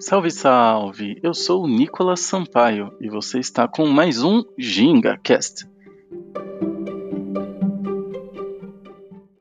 Salve, salve! Eu sou o Nicolas Sampaio e você está com mais um GingaCast.